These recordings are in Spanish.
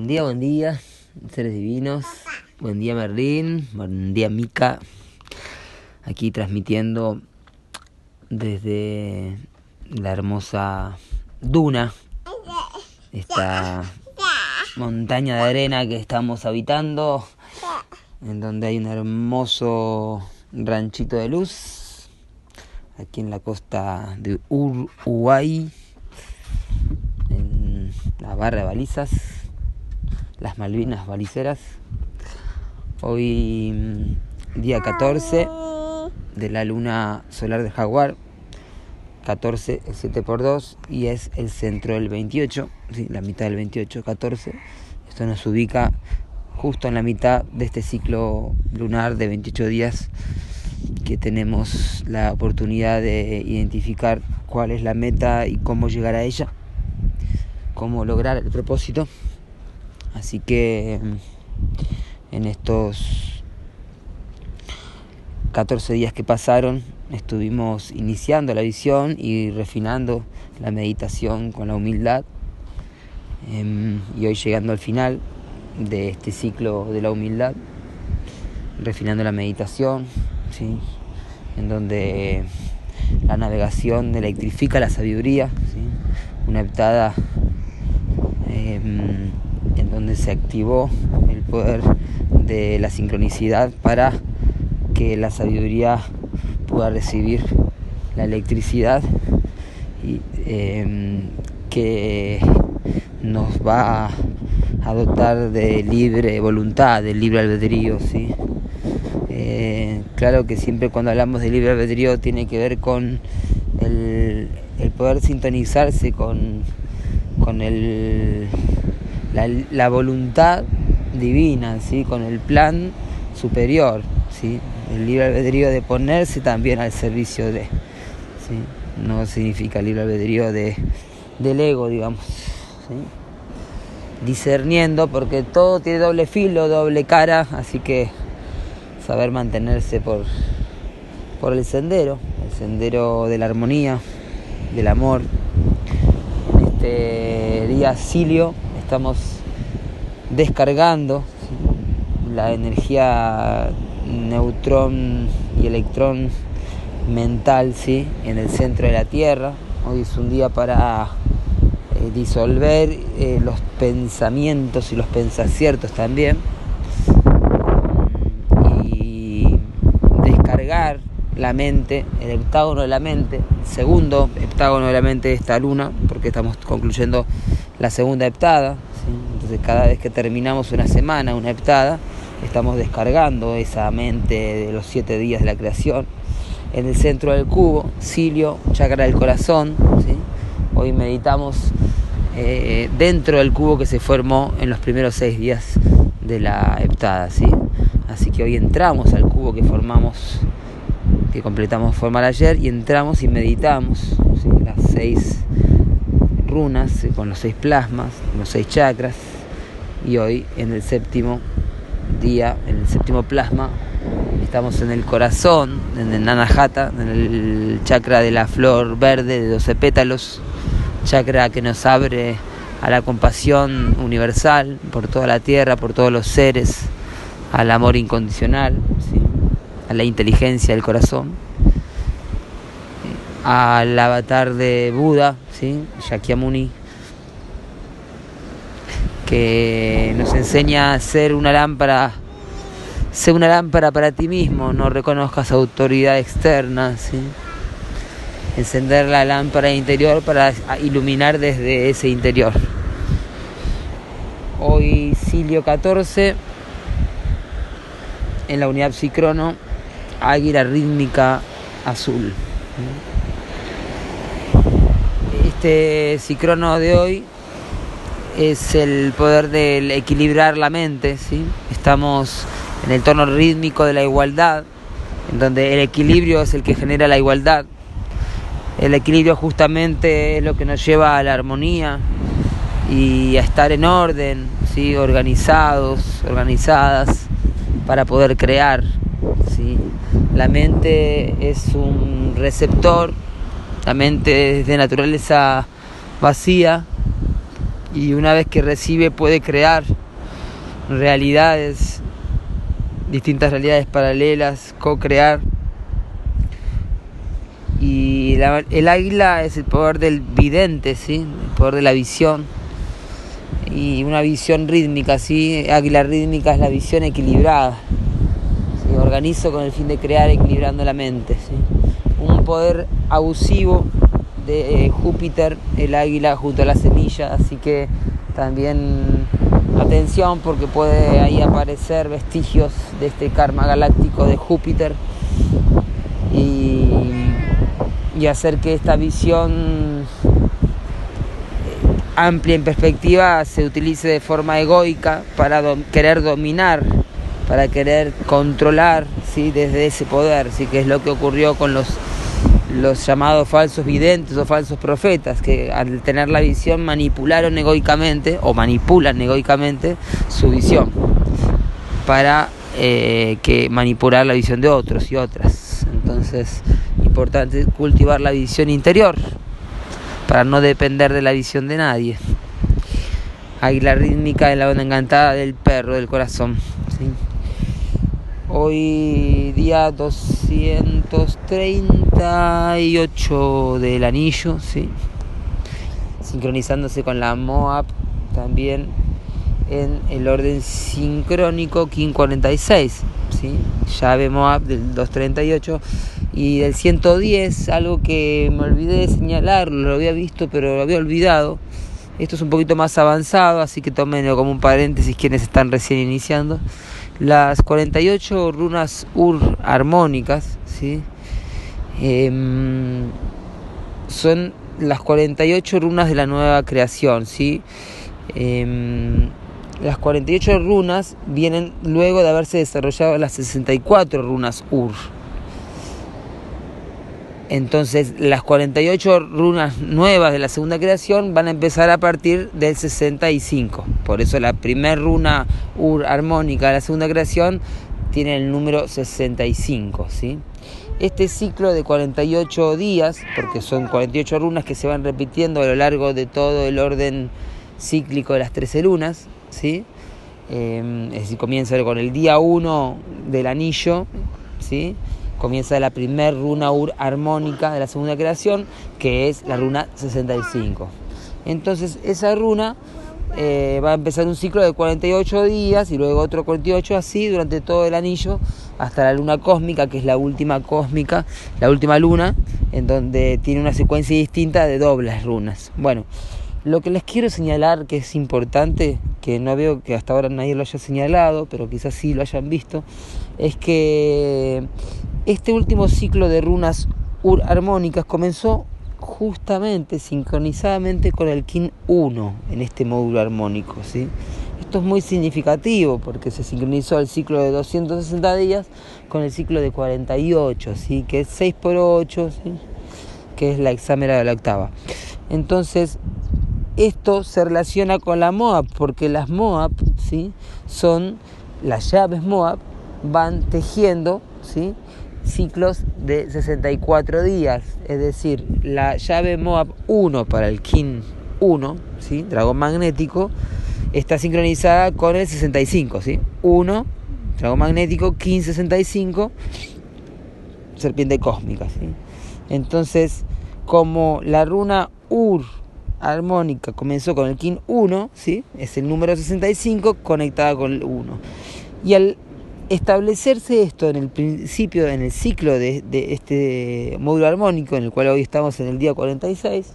Buen día, buen día, seres divinos. Buen día, Merlín. Buen día, Mica. Aquí transmitiendo desde la hermosa Duna, esta montaña de arena que estamos habitando, en donde hay un hermoso ranchito de luz, aquí en la costa de Uruguay, en la barra de balizas, las Malvinas baliceras. Hoy mm, día 14 de la luna solar de Jaguar, 14 es 7 por 2 y es el centro del 28, ¿sí? la mitad del 28, 14. Esto nos ubica justo en la mitad de este ciclo lunar de 28 días que tenemos la oportunidad de identificar cuál es la meta y cómo llegar a ella, cómo lograr el propósito. Así que en estos 14 días que pasaron estuvimos iniciando la visión y refinando la meditación con la humildad. Em, y hoy llegando al final de este ciclo de la humildad, refinando la meditación, ¿sí? en donde la navegación electrifica la sabiduría, una heptada donde se activó el poder de la sincronicidad para que la sabiduría pueda recibir la electricidad y, eh, que nos va a dotar de libre voluntad, de libre albedrío, ¿sí? Eh, claro que siempre cuando hablamos de libre albedrío tiene que ver con el, el poder sintonizarse con, con el, la, voluntad divina, ¿sí? con el plan superior, ¿sí? el libre albedrío de ponerse también al servicio de, ¿sí? no significa libre albedrío de, del ego, digamos, ¿sí? discerniendo, porque todo tiene doble filo, doble cara, así que saber mantenerse por, por el sendero, el sendero de la armonía, del amor. Este día Silio estamos descargando la energía neutrón y electrón mental ¿sí? en el centro de la Tierra. Hoy es un día para eh, disolver eh, los pensamientos y los pensaciertos también y descargar la mente, el heptágono de la mente, el segundo heptágono de la mente de esta luna, porque estamos concluyendo la segunda heptada. Entonces cada vez que terminamos una semana, una heptada, estamos descargando esa mente de los siete días de la creación. En el centro del cubo, Silio, chakra del corazón. ¿sí? Hoy meditamos eh, dentro del cubo que se formó en los primeros seis días de la heptada. ¿sí? Así que hoy entramos al cubo que formamos, que completamos formar ayer, y entramos y meditamos las seis runas con los seis plasmas, los seis chakras, y hoy en el séptimo día, en el séptimo plasma, estamos en el corazón, en el Nanahata, en el chakra de la flor verde de 12 pétalos, chakra que nos abre a la compasión universal por toda la tierra, por todos los seres, al amor incondicional, ¿sí? a la inteligencia del corazón, al avatar de Buda, ¿sí? Shakyamuni, que nos enseña a ser una lámpara, ser una lámpara para ti mismo, no reconozcas autoridad externa, encender la lámpara interior para iluminar desde ese interior. Hoy Silio 14 en la unidad psicrono águila rítmica azul. Este psicrono de hoy es el poder de equilibrar la mente, ¿sí? Estamos en el tono rítmico de la igualdad, en donde el equilibrio es el que genera la igualdad. El equilibrio justamente es lo que nos lleva a la armonía y a estar en orden, ¿sí? organizados, organizadas, para poder crear. ¿sí? La mente es un receptor, la mente es de naturaleza vacía, y una vez que recibe puede crear realidades, distintas realidades paralelas, co-crear. Y el águila es el poder del vidente, ¿sí? el poder de la visión. Y una visión rítmica, ¿sí? águila rítmica es la visión equilibrada. Organizo con el fin de crear equilibrando la mente. Poder abusivo de eh, Júpiter, el águila junto a la semilla, así que también atención porque puede ahí aparecer vestigios de este karma galáctico de Júpiter y, hacer que esta visión eh, amplia en perspectiva se utilice de forma egoica para querer dominar, para querer controlar ¿sí? desde ese poder, ¿sí? que es lo que ocurrió con los los llamados falsos videntes o falsos profetas, que al tener la visión manipularon egoicamente o manipulan egoicamente su visión para eh, que manipular la visión de otros y otras. Entonces, importante cultivar la visión interior para no depender de la visión de nadie. Águila rítmica de la onda encantada del perro del corazón. Hoy día 238 del anillo, ¿sí? sincronizándose con la Moab también en el orden sincrónico King 46, ¿sí? llave Moab del 238 y del 110, algo que me olvidé de señalar, lo había visto pero lo había olvidado. Esto es un poquito más avanzado, así que tómenlo como un paréntesis quienes están recién iniciando las 48 runas Ur armónicas, ¿sí? Em, son las 48 runas de la nueva creación, ¿sí? Em, las 48 runas vienen luego de haberse desarrollado las 64 runas Ur. Entonces, las 48 runas nuevas de la segunda creación van a empezar a partir del 65. Por eso la primera runa ur armónica de la segunda creación tiene el número 65. ¿sí? Este ciclo de 48 días, porque son 48 runas que se van repitiendo a lo largo de todo el orden cíclico de las 13 lunas, ¿sí? Eh, es decir, comienza con el día 1 del anillo, ¿sí? Comienza la primer runa ur armónica de la segunda creación, que es la runa 65. Entonces esa runa eh, va a empezar un ciclo de 48 días y luego otro 48 así durante todo el anillo hasta la luna cósmica, que es la última cósmica, la última luna, en donde tiene una secuencia distinta de dobles runas. Bueno, lo que les quiero señalar que es importante, que no veo que hasta ahora nadie lo haya señalado, pero quizás sí lo hayan visto, es que este último ciclo de runas armónicas comenzó justamente sincronizadamente con el Kin 1 en este módulo armónico. ¿sí? Esto es muy significativo porque se sincronizó el ciclo de 260 días con el ciclo de 48, ¿sí? que es 6 por 8, que es la exámera de la octava. Entonces, esto se relaciona con la Moab, porque las Moab ¿sí? son las llaves Moab, van tejiendo ¿sí? Ciclos de 64 días, es decir, la llave Moab 1 para el King 1, ¿sí? dragón magnético, está sincronizada con el 65, ¿sí? 1, dragón magnético, King 65, serpiente cósmica. ¿sí? Entonces, como la runa Ur armónica comenzó con el King 1, ¿sí? es el número 65 conectada con el 1. Y al establecerse esto en el principio, en el ciclo de, este módulo armónico, en el cual hoy estamos en el día 46,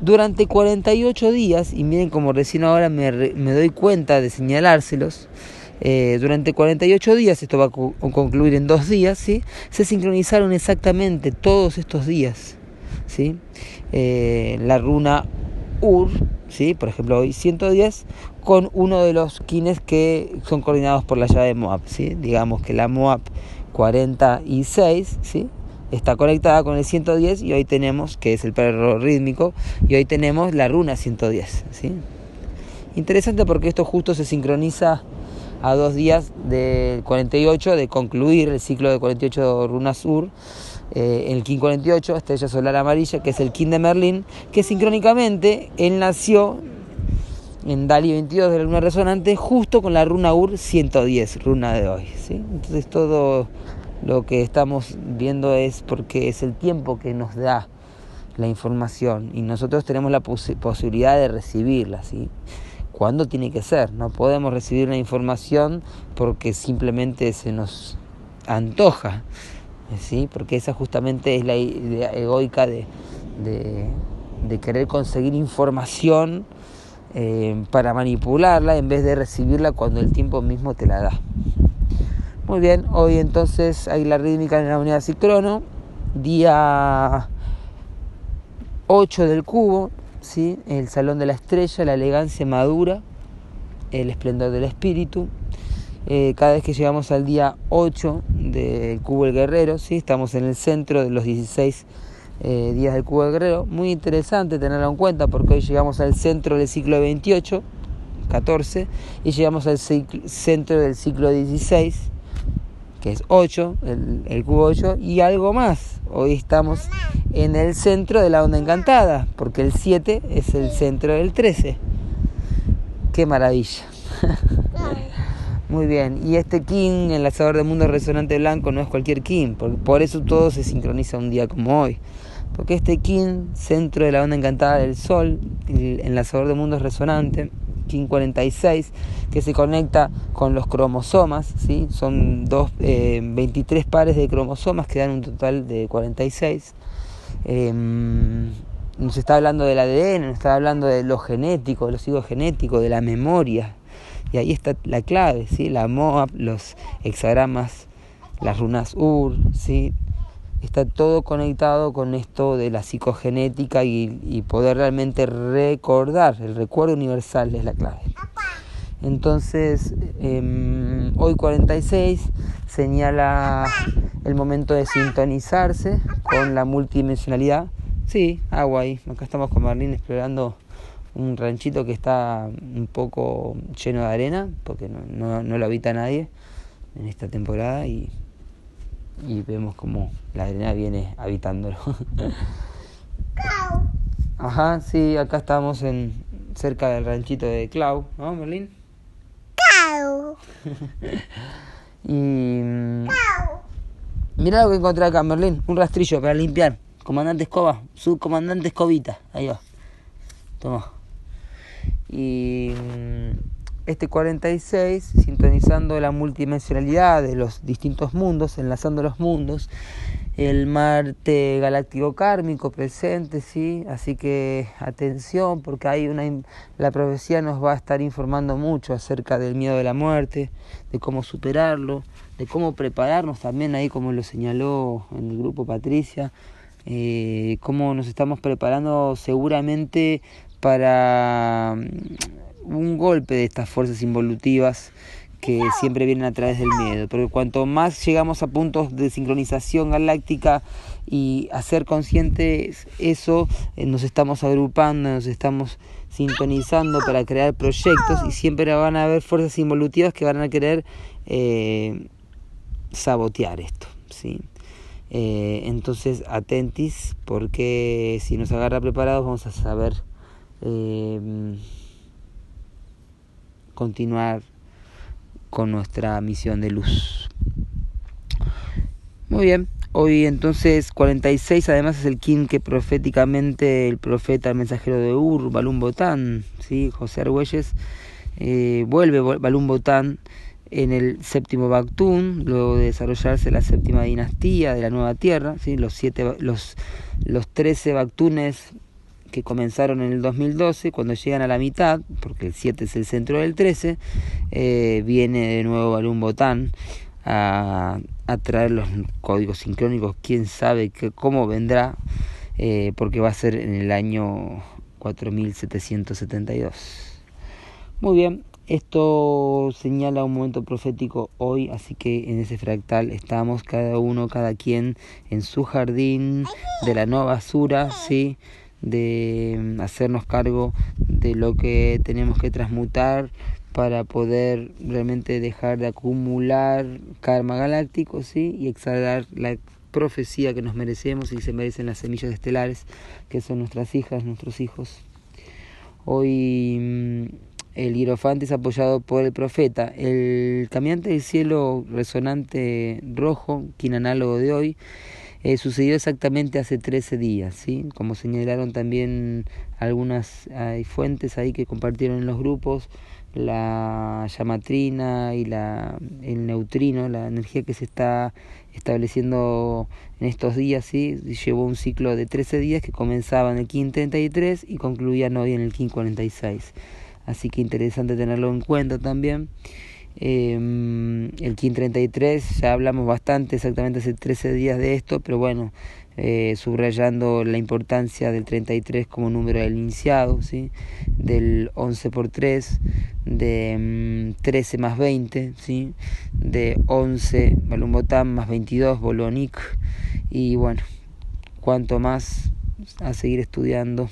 durante 48 días, y miren como recién ahora me, doy cuenta de señalárselos, eh, durante 48 días, esto va a concluir en dos días, ¿sí? se sincronizaron exactamente todos estos días. ¿sí? Eh, la runa Ur, ¿sí? por ejemplo hoy 110, con uno de los kines que son coordinados por la llave Moab. ¿sí? Digamos que la Moab 46 ¿sí? está conectada con el 110 y hoy tenemos, que es el perro rítmico, y hoy tenemos la runa 110. ¿sí? Interesante porque esto justo se sincroniza a dos días del 48 de concluir el ciclo de 48 runas sur eh, el King 48, estrella solar amarilla, que es el King de Merlín, que sincrónicamente él nació en Dali 22 de la luna resonante, justo con la runa UR 110, runa de hoy. ¿sí? Entonces todo lo que estamos viendo es porque es el tiempo que nos da la información y nosotros tenemos la posibilidad de recibirla. ¿sí? ¿Cuándo tiene que ser? No podemos recibir la información porque simplemente se nos antoja, ¿sí? porque esa justamente es la idea egoica de, de, querer conseguir información eh, para manipularla en vez de recibirla cuando el tiempo mismo te la da. Muy bien, hoy entonces hay la rítmica en la unidad cicrono, día 8 del cubo, ¿sí? el salón de la estrella, la elegancia madura, el esplendor del espíritu. Eh, cada vez que llegamos al día 8 del cubo del guerrero, ¿sí? estamos en el centro de los 16 eh, días del cubo del guerrero. Muy interesante tenerlo en cuenta porque hoy llegamos al centro del ciclo 28, 14, y llegamos al centro del ciclo 16, que es 8, el, el cubo 8, y algo más. Hoy estamos en el centro de la onda encantada, porque el 7 es el centro del 13. Qué maravilla. Muy bien, y este King, el lanzador de mundo resonante blanco, no es cualquier King, por, por eso todo se sincroniza un día como hoy. Porque este King, centro de la onda encantada del Sol, el enlazador de mundos resonante, King 46, que se conecta con los cromosomas, ¿sí? son dos, 23 eh, pares de cromosomas que dan un total de 46. Em, nos está hablando del ADN, nos está hablando de lo genético, de los higos genéticos, de la memoria. Y ahí está la clave, ¿sí? la MOAB, los hexagramas, las runas UR, ¿sí? está todo conectado con esto de la psicogenética y, poder realmente recordar, el recuerdo universal es la clave. Entonces, em, hoy 46 señala el momento de sintonizarse con la multidimensionalidad. Sí, agua ahí. Acá estamos con Marlene explorando un ranchito que está un poco lleno de arena, porque no, no lo habita nadie en esta temporada y y vemos como la arena viene habitándolo. Ajá, sí, acá estamos en cerca del ranchito de Clau, ¿no, Merlín? Clau. y mm, mira lo que encontré acá, Merlín, un rastrillo para limpiar. Comandante Escoba, subcomandante Escobita, ahí va. Toma. Y mm, este 46, sintonizando la multidimensionalidad de los distintos mundos, enlazando los mundos, el Marte galáctico kármico presente, sí, así que atención porque hay una la profecía nos va a estar informando mucho acerca del miedo de la muerte, de cómo superarlo, de cómo prepararnos también ahí como lo señaló en el grupo Patricia, eh, cómo nos estamos preparando seguramente para un golpe de estas fuerzas involutivas que siempre vienen a través del miedo, porque cuanto más llegamos a puntos de sincronización galáctica y a ser conscientes eso, eh, nos estamos agrupando, nos estamos sintonizando para crear proyectos y siempre van a haber fuerzas involutivas que van a querer eh, sabotear esto, ¿sí? Eh, entonces atentis porque si nos agarra preparados vamos a saber continuar con nuestra misión de luz. Muy bien, hoy entonces 46 además es el King que proféticamente el profeta, el mensajero de Ur, Balún Botán, ¿sí? José Argüelles, eh, vuelve Balún Botán en el séptimo Bactún, luego de desarrollarse la séptima dinastía de la Nueva Tierra, ¿sí? los, siete, los, los 13 Bactunes que comenzaron en el 2012, cuando llegan a la mitad, porque el 7 es el centro del 13, eh, viene de nuevo Balún Botán a, traer los códigos sincrónicos, quién sabe que, cómo vendrá, eh, porque va a ser en el año 4772. Muy bien, esto señala un momento profético hoy, así que en ese fractal estamos cada uno, cada quien en su jardín de la nueva basura, ¿sí? De mm, hacernos cargo de lo que tenemos que transmutar para poder realmente dejar de acumular karma galáctico ¿sí? y exhalar la profecía que nos merecemos y se merecen las semillas estelares que son nuestras hijas, nuestros hijos. Hoy mm, el hierofante es apoyado por el profeta. El caminante del cielo resonante rojo, quien análogo de hoy, eh, sucedió exactamente hace 13 días, ¿sí? como señalaron también algunas hay fuentes ahí que compartieron en los grupos, la llamatrina y la, el neutrino, la energía que se está estableciendo en estos días, ¿sí? llevó un ciclo de 13 días que comenzaba en el KIN 33 y concluían hoy en el KIN 46. Así que interesante tenerlo en cuenta también. Eh, el KIN 33, ya hablamos bastante, exactamente hace 13 días de esto, pero bueno, eh, subrayando la importancia del 33 como número del iniciado, ¿sí? del 11 por 3, de 13 mm, más 20, ¿sí? de 11 Balumbotán más 22 Bolonic, y bueno, cuanto más a seguir estudiando.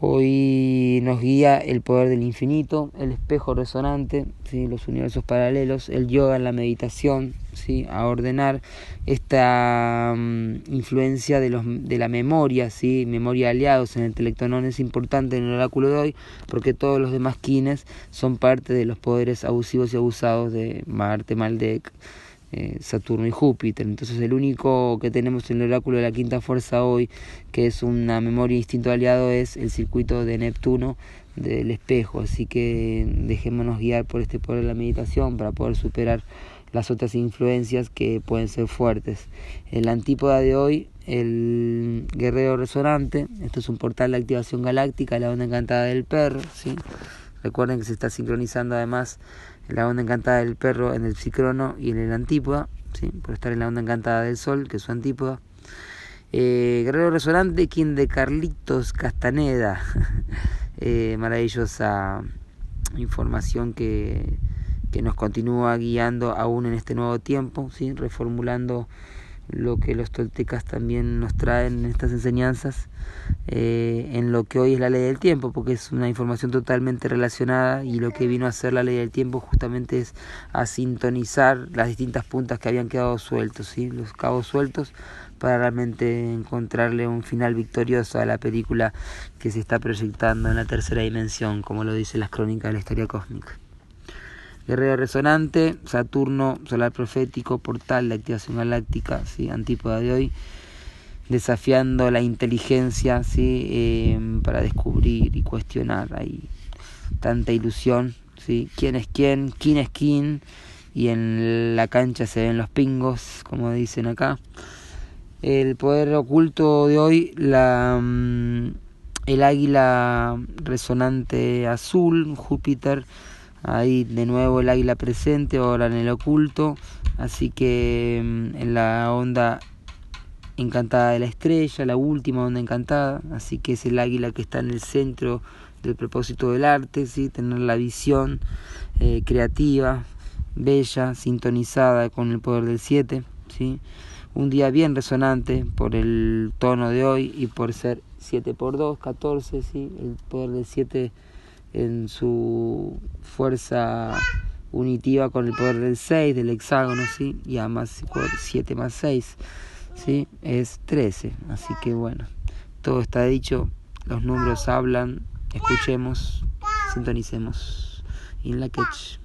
Hoy nos guía el poder del infinito, el espejo resonante, ¿sí? los universos paralelos, el yoga la meditación, ¿sí? a ordenar esta mm, influencia de, los, de la memoria, ¿sí? memoria aliados en el telectonón es importante en el oráculo de hoy porque todos los demás kines son parte de los poderes abusivos y abusados de Marte, Maldek, eh, Saturno y Júpiter. Entonces el único que tenemos en el oráculo de la quinta fuerza hoy, que es una memoria instinto aliado, es el circuito de Neptuno del espejo. Así que dejémonos guiar por este poder de la meditación para poder superar las otras influencias que pueden ser fuertes. En la antípoda de hoy, el guerrero resonante, esto es un portal de activación galáctica, la onda encantada del perro, ¿sí? Recuerden que se está sincronizando además la onda encantada del perro en el psicrono y en el antípoda, ¿sí? por estar en la onda encantada del sol, que es su antípoda. Eh, Guerrero Resonante, quien de Carlitos Castaneda. eh, maravillosa información que, que nos continúa guiando aún en este nuevo tiempo, ¿sí? reformulando lo que los toltecas también nos traen en estas enseñanzas, eh, en lo que hoy es la ley del tiempo, porque es una información totalmente relacionada y lo que vino a ser la ley del tiempo justamente es a sintonizar las distintas puntas que habían quedado sueltos, ¿sí? los cabos sueltos, para realmente encontrarle un final victorioso a la película que se está proyectando en la tercera dimensión, como lo dicen las crónicas de la historia cósmica. Guerrero resonante, Saturno, solar profético, portal de activación galáctica, ¿sí? antípoda de hoy, desafiando la inteligencia ¿sí? Em, para descubrir y cuestionar. Hay tanta ilusión, ¿sí? quién es quién, quién es quién, y en la cancha se ven los pingos, como dicen acá. El poder oculto de hoy, la, mm, el águila resonante azul, Júpiter, Ahí de nuevo el águila presente, ahora en el oculto. Así que mm, en la onda encantada de la estrella, la última onda encantada. Así que es el águila que está en el centro del propósito del arte, ¿sí? tener la visión eh, creativa, bella, sintonizada con el poder del 7. ¿sí? Un día bien resonante por el tono de hoy y por ser 7 por 2, 14, ¿sí? el poder del 7 en su fuerza unitiva con el poder del 6 del hexágono, ¿sí? Y además 7 más 6, ¿sí? Es 13. Así que bueno, todo está dicho, los números hablan, escuchemos, sintonicemos. In la catch.